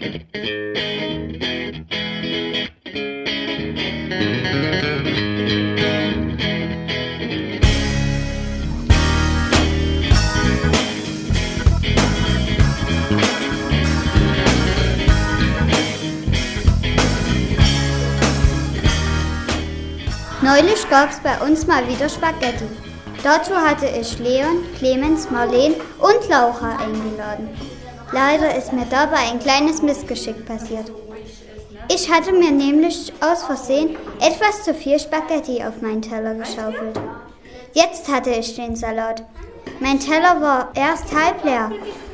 Neulich gab es bei uns mal wieder Spaghetti. Dazu hatte ich Leon, Clemens, Marleen und Laura eingeladen. Leider ist mir dabei ein kleines Missgeschick passiert. Ich hatte mir nämlich aus Versehen etwas zu viel Spaghetti auf meinen Teller geschaufelt. Jetzt hatte ich den Salat. Mein Teller war erst halb leer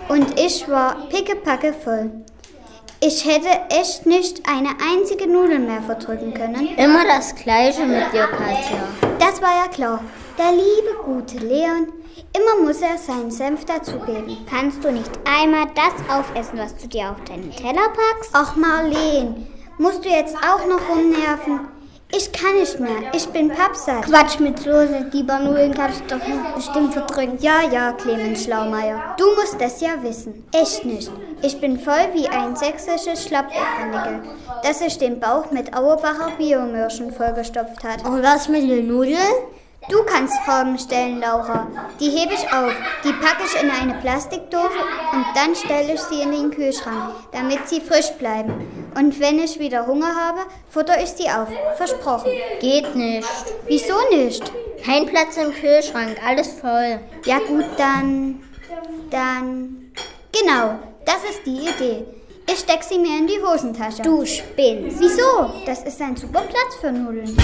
und ich war pickepacke voll. Ich hätte echt nicht eine einzige Nudel mehr verdrücken können. Immer das Gleiche mit dir, Katja. Das war ja klar. Der liebe, gute Leon, immer muss er seinen Senf dazugeben. Kannst du nicht einmal das aufessen, was du dir auf deinen Teller packst? Ach, Marleen, musst du jetzt auch noch rumnerven? Ich kann nicht mehr. Ich bin pappsatt. Quatsch mit Soße. Die Nudeln kannst du doch bestimmt verdrücken. Ja, ja, Clemens Schlaumeier. Du musst das ja wissen. Echt nicht. Ich bin voll wie ein sächsisches Schlappohrkanickel, das sich den Bauch mit Auerbacher Biomürschen vollgestopft hat. Und was mit den Nudeln? Du kannst Fragen stellen, Laura. Die hebe ich auf. Die packe ich in eine Plastikdose und dann stelle ich sie in den Kühlschrank, damit sie frisch bleiben. Und wenn ich wieder Hunger habe, futter ich sie auf. Versprochen. Geht nicht. Wieso nicht? Kein Platz im Kühlschrank, alles voll. Ja gut, dann... Dann... Genau, das ist die Idee. Ich steck sie mir in die Hosentasche. Du spinnst. Wieso? Das ist ein super Platz für Nudeln.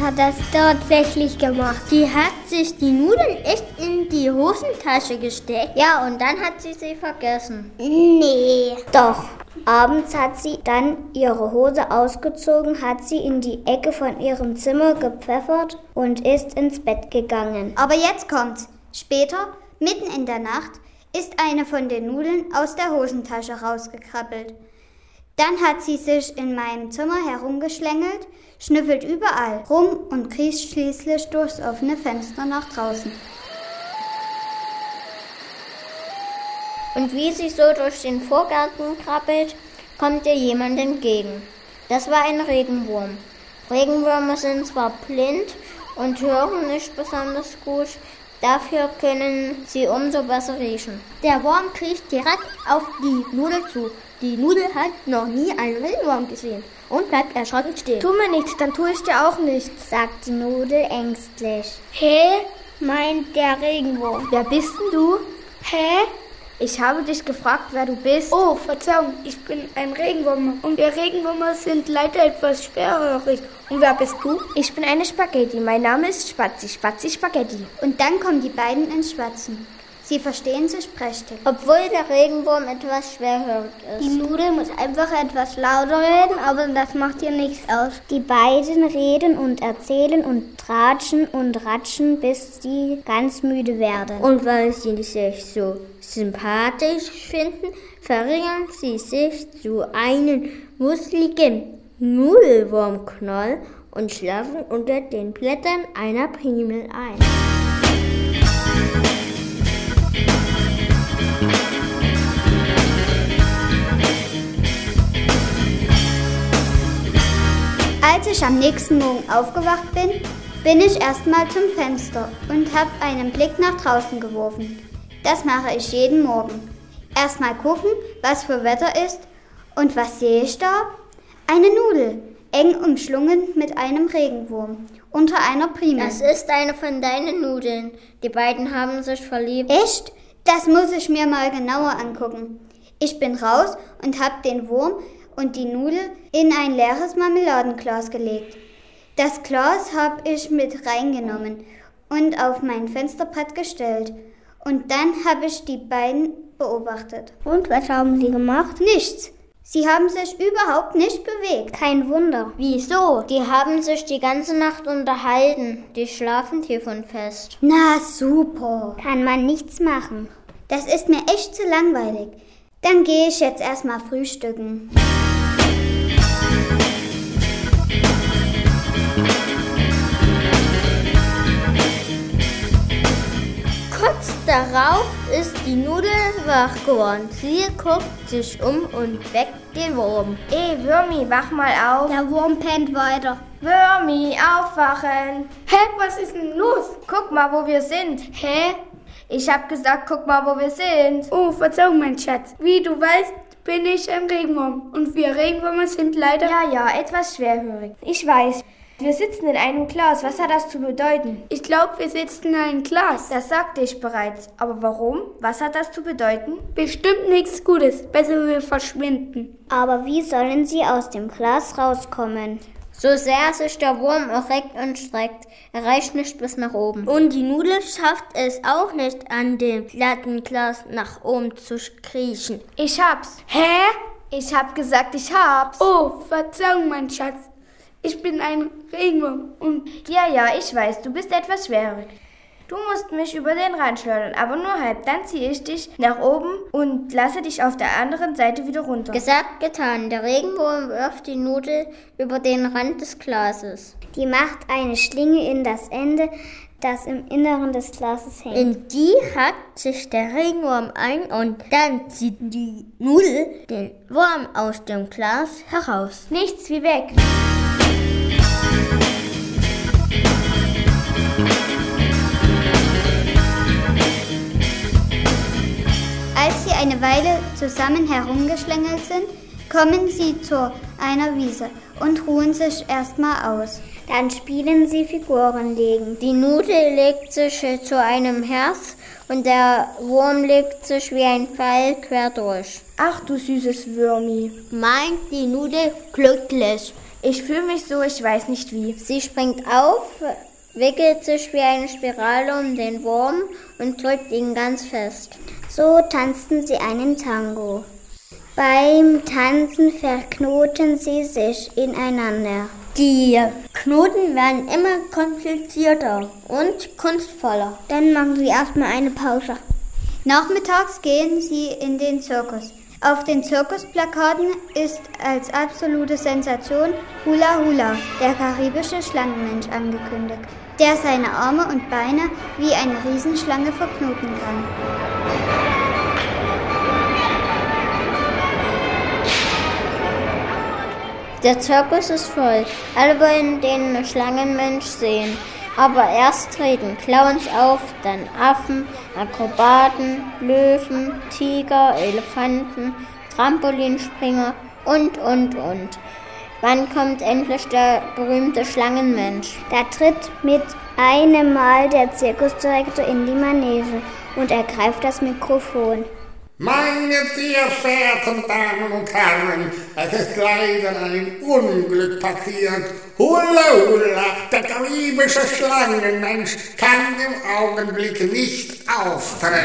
Hat das tatsächlich gemacht. Die hat sich die Nudeln echt in die Hosentasche gesteckt. Ja, und dann hat sie sie vergessen. Nee. Doch. Abends hat sie dann ihre Hose ausgezogen, hat sie in die Ecke von ihrem Zimmer gepfeffert und ist ins Bett gegangen. Aber jetzt kommt's. Später, mitten in der Nacht, ist eine von den Nudeln aus der Hosentasche rausgekrabbelt. Dann hat sie sich in meinem Zimmer herumgeschlängelt, schnüffelt überall rum und kriecht schließlich durchs offene Fenster nach draußen. Und wie sie so durch den Vorgarten krabbelt, kommt ihr jemand entgegen. Das war ein Regenwurm. Regenwürmer sind zwar blind und hören nicht besonders gut, dafür können sie umso besser riechen. Der Wurm kriecht direkt auf die Nudel zu. Die Nudel hat noch nie einen Regenwurm gesehen und bleibt erschrocken stehen. Tu mir nichts, dann tue ich dir auch nichts, sagt die Nudel ängstlich. Hä? meint der Regenwurm. Wer bist denn du? Hä? Ich habe dich gefragt, wer du bist. Oh, Verzeihung, ich bin ein Regenwurm. Und wir Regenwürmer sind leider etwas schwerhörig. Und wer bist du? Ich bin eine Spaghetti. Mein Name ist Spatzi. Spatzi Spaghetti. Und dann kommen die beiden ins Schwatzen. Sie verstehen sich prächtig. Obwohl der Regenwurm etwas schwerhörig ist. Die Nudel muss einfach etwas lauter reden, aber das macht ihr nichts aus. Die beiden reden und erzählen und tratschen und ratschen, bis sie ganz müde werden. Und weil sie sich so sympathisch finden, verringern sie sich zu einem musseligen Nudelwurmknoll und schlafen unter den Blättern einer Primel ein. Als ich am nächsten Morgen aufgewacht bin, bin ich erstmal zum Fenster und habe einen Blick nach draußen geworfen. Das mache ich jeden Morgen. Erstmal gucken, was für Wetter ist und was sehe ich da? Eine Nudel, eng umschlungen mit einem Regenwurm, unter einer Primel. Das ist eine von deinen Nudeln. Die beiden haben sich verliebt. Echt? Das muss ich mir mal genauer angucken. Ich bin raus und habe den Wurm und die Nudel in ein leeres Marmeladenglas gelegt. Das Glas habe ich mit reingenommen und auf mein Fensterbrett gestellt. Und dann habe ich die beiden beobachtet. Und was haben sie gemacht? Nichts. Sie haben sich überhaupt nicht bewegt. Kein Wunder. Wieso? Die haben sich die ganze Nacht unterhalten. Die schlafen fest. Na super. Kann man nichts machen. Das ist mir echt zu langweilig. Dann gehe ich jetzt erstmal frühstücken. Darauf ist die Nudel wach geworden. Sie guckt sich um und weckt den Wurm. Ey, Würmi, wach mal auf. Der Wurm pennt weiter. Würmi, aufwachen. Hä, was ist denn los? Guck mal, wo wir sind. Hä? Ich hab gesagt, guck mal, wo wir sind. Oh, Verzeihung, mein Schatz. Wie du weißt, bin ich ein Regenwurm. Und wir Regenwürmer sind leider... Ja, ja, etwas schwerhörig. Ich weiß. Wir sitzen in einem Glas. Was hat das zu bedeuten? Ich glaube, wir sitzen in einem Glas. Das sagte ich bereits. Aber warum? Was hat das zu bedeuten? Bestimmt nichts Gutes. Besser wir verschwinden. Aber wie sollen sie aus dem Glas rauskommen? So sehr sich der Wurm auch reckt und streckt, er reicht nicht bis nach oben. Und die Nudel schafft es auch nicht, an dem glatten Glas nach oben zu kriechen. Ich hab's. Hä? Ich hab gesagt, ich hab's. Oh, Verzeihung, mein Schatz. Ich bin ein Regenwurm und... Ja, ja, ich weiß, du bist etwas schwerhörig. Du musst mich über den Rand schleudern, aber nur halb. Dann ziehe ich dich nach oben und lasse dich auf der anderen Seite wieder runter. Gesagt, getan. Der Regenwurm wirft die Nudel über den Rand des Glases. Die macht eine Schlinge in das Ende, das im Inneren des Glases hängt. In die hackt sich der Regenwurm ein und dann zieht die Nudel den Wurm aus dem Glas heraus. Nichts wie weg. Eine Weile zusammen herumgeschlängelt sind, kommen sie zu einer Wiese und ruhen sich erstmal aus. Dann spielen sie Figurenlegen. Die Nudel legt sich zu einem Herz und der Wurm legt sich wie ein Pfeil quer durch. Ach du süßes Würmi. Meint die Nudel glücklich. Ich fühle mich so, ich weiß nicht wie. Sie springt auf, wickelt sich wie eine Spirale um den Wurm und drückt ihn ganz fest. So tanzten sie einen Tango. Beim Tanzen verknoten sie sich ineinander. Die Knoten werden immer komplizierter und kunstvoller. Dann machen sie erstmal eine Pause. Nachmittags gehen sie in den Zirkus. Auf den Zirkusplakaten ist als absolute Sensation Hula Hula, der karibische Schlangenmensch, angekündigt, der seine Arme und Beine wie eine Riesenschlange verknoten kann. Der Zirkus ist voll. Alle wollen den Schlangenmensch sehen. Aber erst treten Clowns auf, dann Affen, Akrobaten, Löwen, Tiger, Elefanten, Trampolinspringer und, und, und. Wann kommt endlich der berühmte Schlangenmensch? Da tritt mit einem Mal der Zirkusdirektor in die Manege und ergreift das Mikrofon. Meine sehr verehrten Damen und Herren, es ist leider ein Unglück passiert. Hula Hula, der karibische Schlangenmensch, kann im Augenblick nicht auftreten.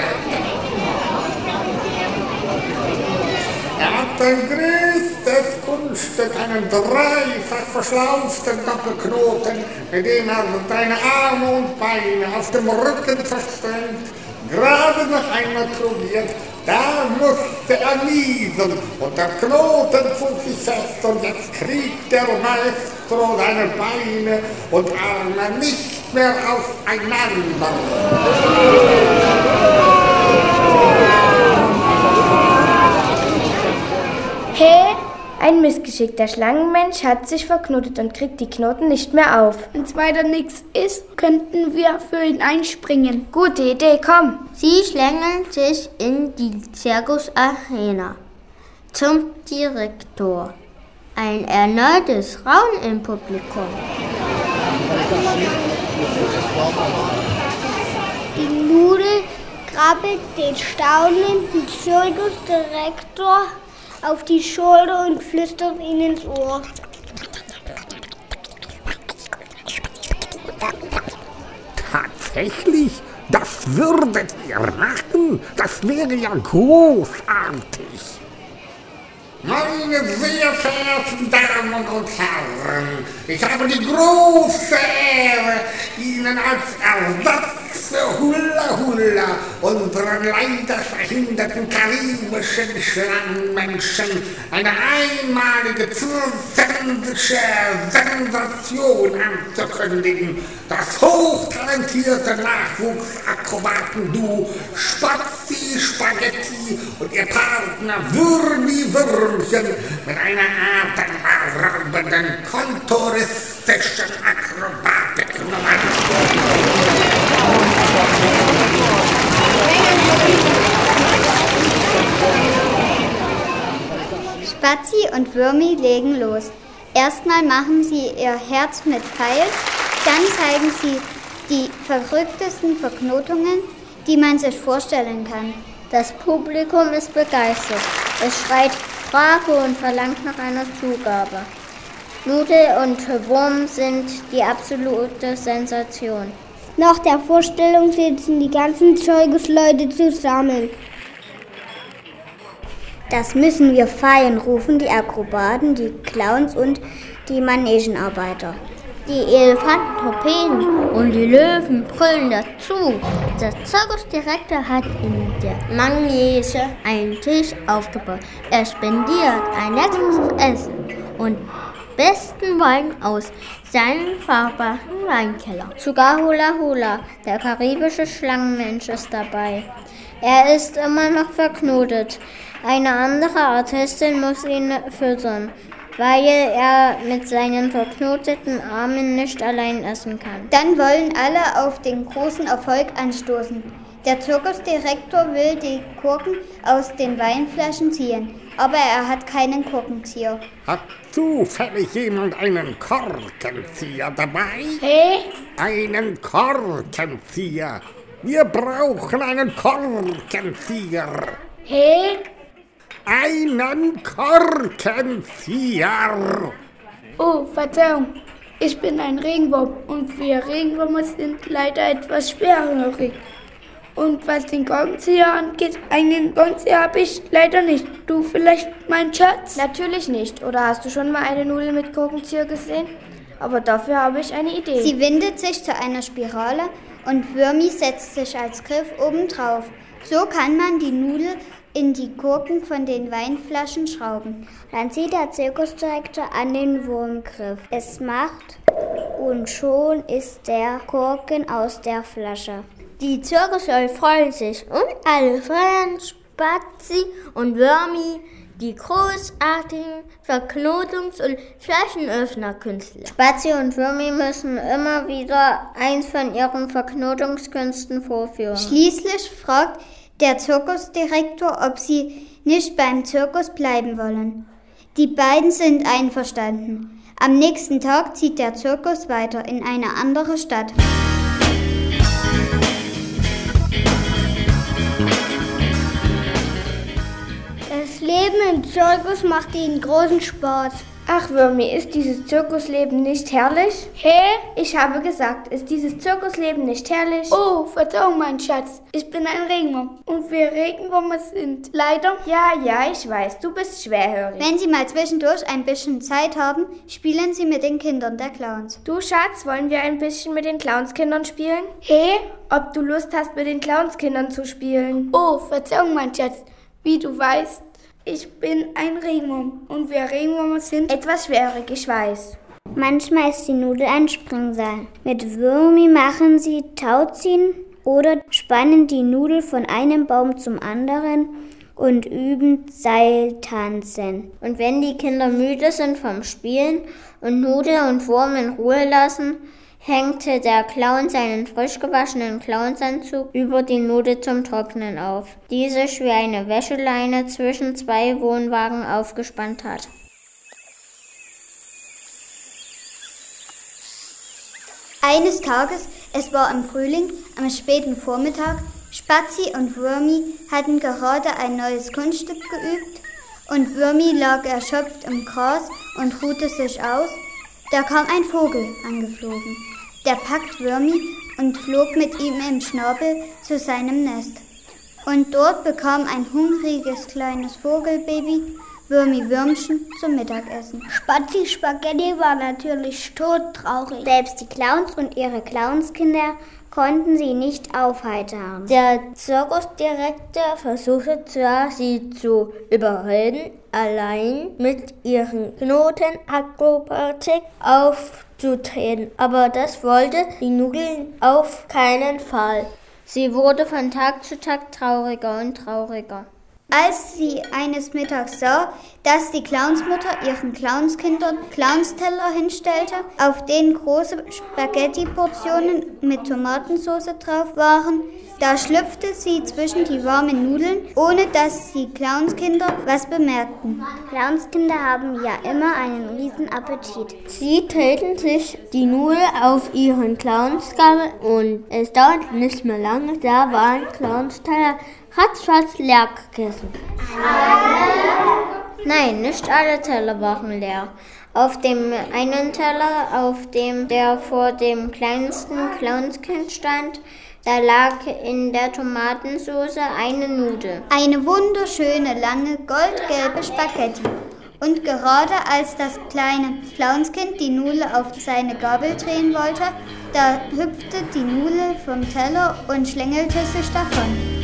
Er hat ein größtes Kunststück, einen dreifach verschlauften Doppelknoten, mit dem er seine Arme und Beine auf dem Rücken versprengt, gerade noch einmal probiert, da musste er niesen und der Knoten zog sich fest und jetzt kriegt der Maestro seine Beine und Arme nicht mehr auseinander. Hä? Ein Missgeschick. Der Schlangenmensch hat sich verknotet und kriegt die Knoten nicht mehr auf. Wenn's weiter nichts ist, könnten wir für ihn einspringen. Gute Idee, komm. Sie schlängeln sich in die Zirkusarena zum Direktor. Ein erneutes Raunen im Publikum. Die Nudel krabbelt den staunenden Zirkusdirektor auf die Schulter und flüstert ihm ins Ohr. Tatsächlich? Das würdet ihr machen? Das wäre ja großartig. Meine sehr verehrten Damen und Herren, ich habe die große Ehre, Ihnen als Ersatz Hula Hula, unseren leider verhinderten karibischen Schlangenmenschen, eine einmalige zusätzliche Sensation anzukündigen. Das hochtalentierte Nachwuchsakrobaten-Duo Spazi Spaghetti und ihr Partner Würmi Würmchen mit einer atemberaubenden kontoristischen Akrobatiknummer. Spazi und Würmi legen los. Erstmal machen sie ihr Herz mit Pfeil, dann zeigen sie die verrücktesten Verknotungen, die man sich vorstellen kann. Das Publikum ist begeistert. Es schreit Bravo und verlangt nach einer Zugabe. Nudel und Wurm sind die absolute Sensation. Nach der Vorstellung sitzen die ganzen Zeugesleute zusammen. Das müssen wir feiern, rufen die Akrobaten, die Clowns und die Manegenarbeiter. Die Elefanten torpeden und die Löwen brüllen dazu. Der Zirkusdirektor hat in der Manege einen Tisch aufgebaut. Er spendiert ein leckeres Essen und besten Wein aus seinem fahrbaren Weinkeller. Sogar Hula Hula, der karibische Schlangenmensch, ist dabei. Er ist immer noch verknotet. Eine andere Artistin muss ihn füttern, weil er mit seinen verknoteten Armen nicht allein essen kann. Dann wollen alle auf den großen Erfolg anstoßen. Der Zirkusdirektor will die Korken aus den Weinflaschen ziehen, aber er hat keinen Korkenzieher. Hat zufällig jemand einen Korkenzieher dabei? Hä? Einen Korkenzieher. Wir brauchen einen Korkenzieher. Hä? Einen Korkenzieher. Oh, Verzeihung. Ich bin ein Regenwurm und wir Regenwürmer sind leider etwas schwerhörig. Und was den Korkenzieher angeht, einen Korkenzieher habe ich leider nicht. Du vielleicht, mein Schatz? Natürlich nicht. Oder hast du schon mal eine Nudel mit Korkenzieher gesehen? Aber dafür habe ich eine Idee. Sie windet sich zu einer Spirale und Würmi setzt sich als Griff obendrauf. So kann man die Nudel in die Korken von den Weinflaschen schrauben. Dann zieht der Zirkusdirektor an den Wurmgriff. Es macht und schon ist der Korken aus der Flasche. Die Zirkusleute freuen sich und alle feiern Spazi und Würmi, die großartigen Verknotungs- und Flaschenöffnerkünstler. Spazi und Würmi müssen immer wieder eins von ihren Verknotungskünsten vorführen. Schließlich fragt der Zirkusdirektor, ob sie nicht beim Zirkus bleiben wollen. Die beiden sind einverstanden. Am nächsten Tag zieht der Zirkus weiter in eine andere Stadt. Das Leben im Zirkus macht ihnen großen Spaß. Ach, Würmi, ist dieses Zirkusleben nicht herrlich? Hä? Ich habe gesagt, ist dieses Zirkusleben nicht herrlich? Oh, Verzeihung, mein Schatz. Ich bin ein Regenwurm. Und wir Regenwürmer sind leider. Ja, ja, ich weiß, du bist schwerhörig. Wenn Sie mal zwischendurch ein bisschen Zeit haben, spielen Sie mit den Kindern der Clowns. Du, Schatz, wollen wir ein bisschen mit den Clownskindern spielen? Hä? Ob du Lust hast, mit den Clownskindern zu spielen? Oh, Verzeihung, mein Schatz. Wie du weißt, ich bin ein Regenwurm. Und wir Regenwürmer sind. Etwas schwerhörig, ich weiß. Manchmal ist die Nudel ein Springseil. Mit Würmi machen sie Tauziehen oder spannen die Nudel von einem Baum zum anderen und üben Seiltanzen. Und wenn die Kinder müde sind vom Spielen und Nudel und Wurm in Ruhe lassen, hängte der Clown seinen frisch gewaschenen Clownsanzug über die Nudel zum Trocknen auf, die sich wie eine Wäscheleine zwischen zwei Wohnwagen aufgespannt hat. Eines Tages, es war im Frühling, am späten Vormittag, Spazi und Würmi hatten gerade ein neues Kunststück geübt und Würmi lag erschöpft im Gras und ruhte sich aus. Da kam ein Vogel angeflogen. Der packt Würmi und flog mit ihm im Schnabel zu seinem Nest. Und dort bekam ein hungriges kleines Vogelbaby Würmi-Würmchen zum Mittagessen. Spazi Spaghetti war natürlich todtraurig. Selbst die Clowns und ihre Clownskinder konnten sie nicht aufheitern. Der Zirkusdirektor versuchte zwar, sie zu überreden, allein mit ihren Knotenakrobatik aufzutreten, aber das wollte die Nudeln auf keinen Fall. Sie wurde von Tag zu Tag trauriger und trauriger. Als sie eines Mittags sah, dass die Clownsmutter ihren Clownskindern Clownsteller hinstellte, auf denen große Spaghetti-Portionen mit Tomatensauce drauf waren, da schlüpfte sie zwischen die warmen Nudeln, ohne dass die Clownskinder was bemerkten. Clownskinder haben ja immer einen riesen Appetit. Sie treten sich die Nudel auf ihren Clownsgabel und es dauert nicht mehr lange, da waren Clownsteller ratzfatz leer gegessen. Nein, nicht alle Teller waren leer. Auf dem einen Teller, auf dem der vor dem kleinsten Clownskind stand, da lag in der Tomatensauce eine Nudel. Eine wunderschöne, lange, goldgelbe Spaghetti. Und gerade als das kleine Clownskind die Nudel auf seine Gabel drehen wollte, da hüpfte die Nudel vom Teller und schlängelte sich davon.